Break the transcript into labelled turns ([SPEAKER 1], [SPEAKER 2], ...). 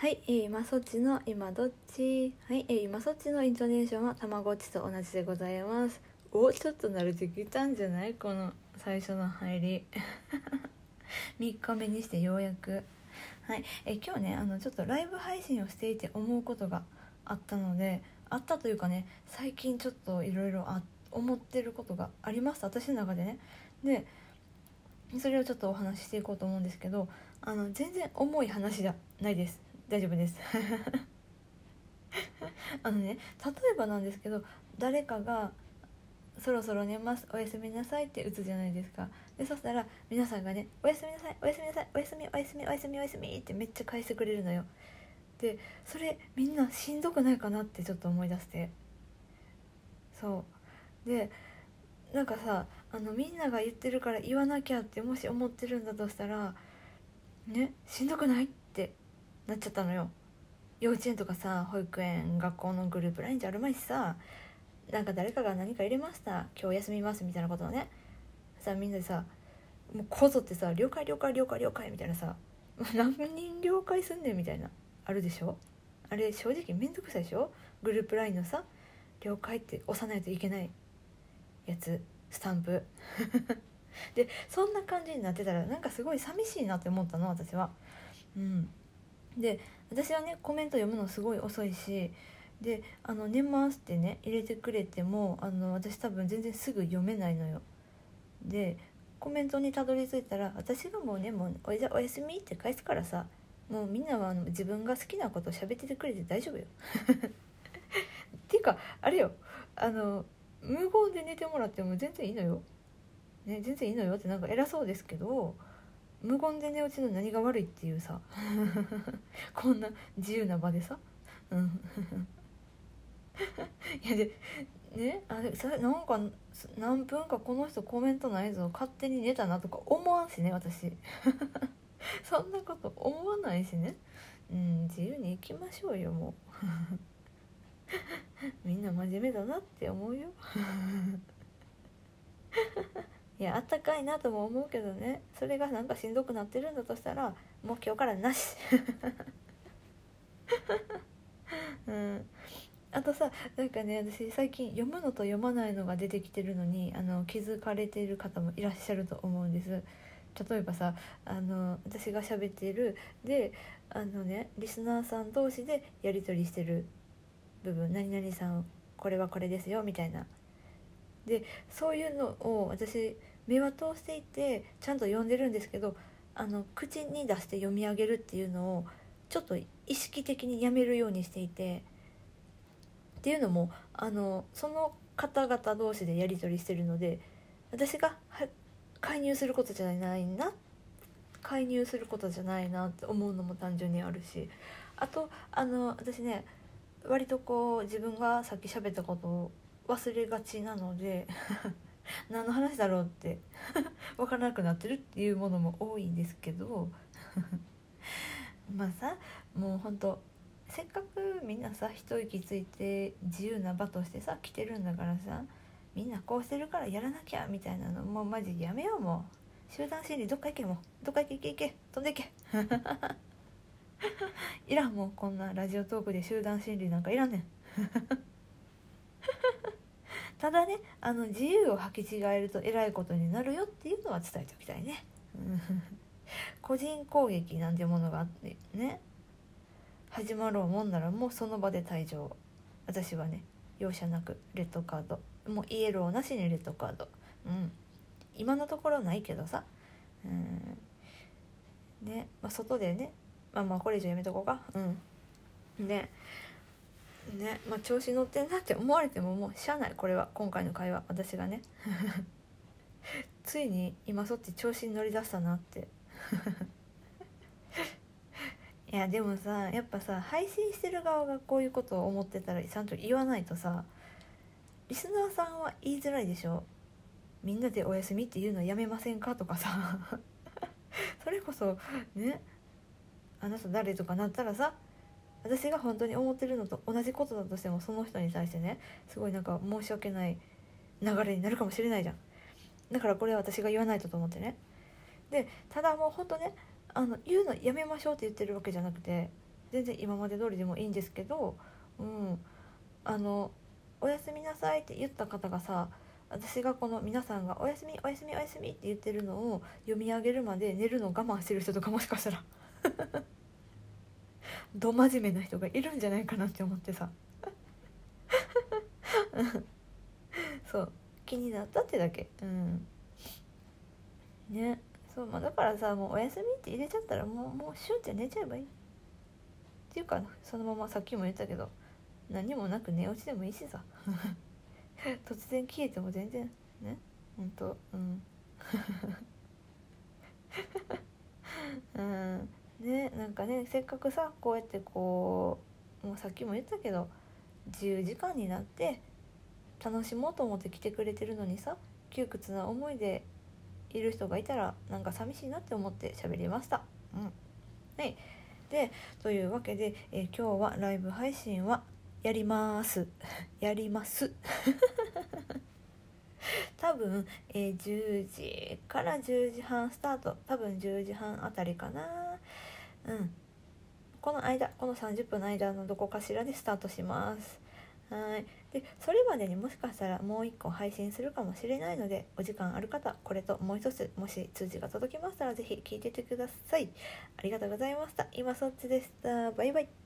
[SPEAKER 1] はい、えー今そっちの今どっち？はい、えー今そっちのイントネーションはたまごっちと同じでございます。おちょっと慣れてきたんじゃない？この最初の入り。3日目にしてようやく。はい、えー今日ねあのちょっとライブ配信をしていて思うことがあったのであったというかね最近ちょっといろいろ思ってることがあります。私の中でね。でそれをちょっとお話ししていこうと思うんですけどあの全然重い話じゃないです。大丈夫です。あのね例えばなんですけど誰かが「そろそろ寝ますおやすみなさい」って打つじゃないですか。でそしたら皆さんがね「おやすみなさいおやすみなさいおやすみおやすみおやすみおやすみ」ってめっちゃ返してくれるのよ。でそれみんなしんどくないかなってちょっと思い出して。そう。でなんかさあのみんなが言ってるから言わなきゃってもし思ってるんだとしたらねしんどくないってなっちゃったのよ。幼稚園とかさ保育園学校のグループラインじゃあるまいしさなんか誰かが何か入れました今日休みますみたいなことをね。さみんなでさもうこぞってさ「了解了解了解了解」みたいなさ何人了解すんねんみたいなあるでしょ。あれ正直めんどくさいでしょ。グループラインのさ「了解」って押さないといけないやつスタンプ。でそんな感じになってたらなんかすごい寂しいなって思ったの私は。うん。で私はねコメント読むのすごい遅いしで「あの寝ます」ってね入れてくれてもあの私多分全然すぐ読めないのよ。でコメントにたどり着いたら私がもうねもうおじゃおやすみって返すからさもうみんなはあの自分が好きなことを喋っててくれて大丈夫よ。っていうかあれよ。あの無言で寝てもらっても全然いいのよ、ね、全然いいのよってなんか偉そうですけど無言で寝落ちの何が悪いっていうさ。こんな自由な場でさ。うん。いやでねあれそれなんか何分かこの人コメントないぞ。勝手に寝たなとか思わんしね私。そんなこと思わないしね。うん自由に行きましょうよもう。みんな真面目だなって思うよ。いやあったかいなとも思うけどね。それがなんかしんどくなってるんだとしたらもう今日からなし。うん。あとさなんかね私最近読むのと読まないのが出てきてるのにあの気づかれている方もいらっしゃると思うんです。例えばさあの私が喋っているであのねリスナーさん同士でやり取りしてる部分「何々さんこれはこれですよ」みたいな。でそういうのを私目は通していてちゃんと読んでるんですけどあの口に出して読み上げるっていうのをちょっと意識的にやめるようにしていてっていうのもあのその方々同士でやり取りしてるので私が介入することじゃないな介入することじゃないなって思うのも単純にあるしあとあの私ね割とこう自分がさっき喋ったことを忘れがちなので 何の話だろうって 分からなくなってるっていうものも多いんですけど まあさもうほんとせっかくみんなさ一息ついて自由な場としてさ来てるんだからさみんなこうしてるからやらなきゃみたいなのもうマジやめようもう。集団心理どっか行けもう。どっか行け行け行け。飛んで行け。いらんもうこんなラジオトークで集団心理なんかいらんねん。ただねあの自由を履き違えるとえらいことになるよっていうのは伝えておきたいね。個人攻撃なんてものがあってね。始まろうもんならもうその場で退場。私はね容赦なくレッドカード。もうイエローなしにレッドカード。うん。今のところないけどさ。うん。ね、まあ、外でね。まあまあこれ以上やめとこうか。うん。ね。ねまあ調子乗ってんなって思われてももうしゃあないこれは。今回の会話私がね。ついに今そっち調子に乗りだしたなって。いやでもさやっぱさ配信してる側がこういうことを思ってたらちゃんと言わないとさリスナーさんは言いづらいでしょ。みんなでお休みっていうのやめませんかとかさ。それこそねあなた誰とかなったらさ私が本当に思ってるのと同じことだとしてもその人に対してねすごいなんか申し訳ない流れになるかもしれないじゃん。だからこれは私が言わないとと思ってね。でただもう本当ねあの言うのやめましょうって言ってるわけじゃなくて全然今まで通りでもいいんですけど、うん、あの「おやすみなさい」って言った方がさ私がこの皆さんが「おやすみおやすみおやすみ」って言ってるのを読み上げるまで寝るのを我慢してる人とかもしかしたら。ど真面目な人がいるんじゃないかなって思ってさ。そう。気になったってだけ。うん。ね。そうまあだからさもう「おやすみ」って入れちゃったらもうもうシュンって寝ちゃえばいい。っていうかそのままさっきも言ったけど何もなく寝落ちでもいいしさ。突然消えても全然ね。ほんと。うん。うん。なんかねせっかくさこうやってこうもうさっきも言ったけど自由時間になって楽しもうと思って来てくれてるのにさ窮屈な思いでいる人がいたらなんか寂しいなって思って喋りました。うん、はいでというわけで、えー、今日はライブ配信はやります。やります。多分、えー、10時から10時半スタート。多分10時半あたりかな。うん。この間この30分の間のどこかしらでスタートします。はい。でそれまでにもしかしたらもう一個配信するかもしれないのでお時間ある方これともう一つもし通知が届きましたら是非聞いててください。ありがとうございました。今そっちでした。バイバイ。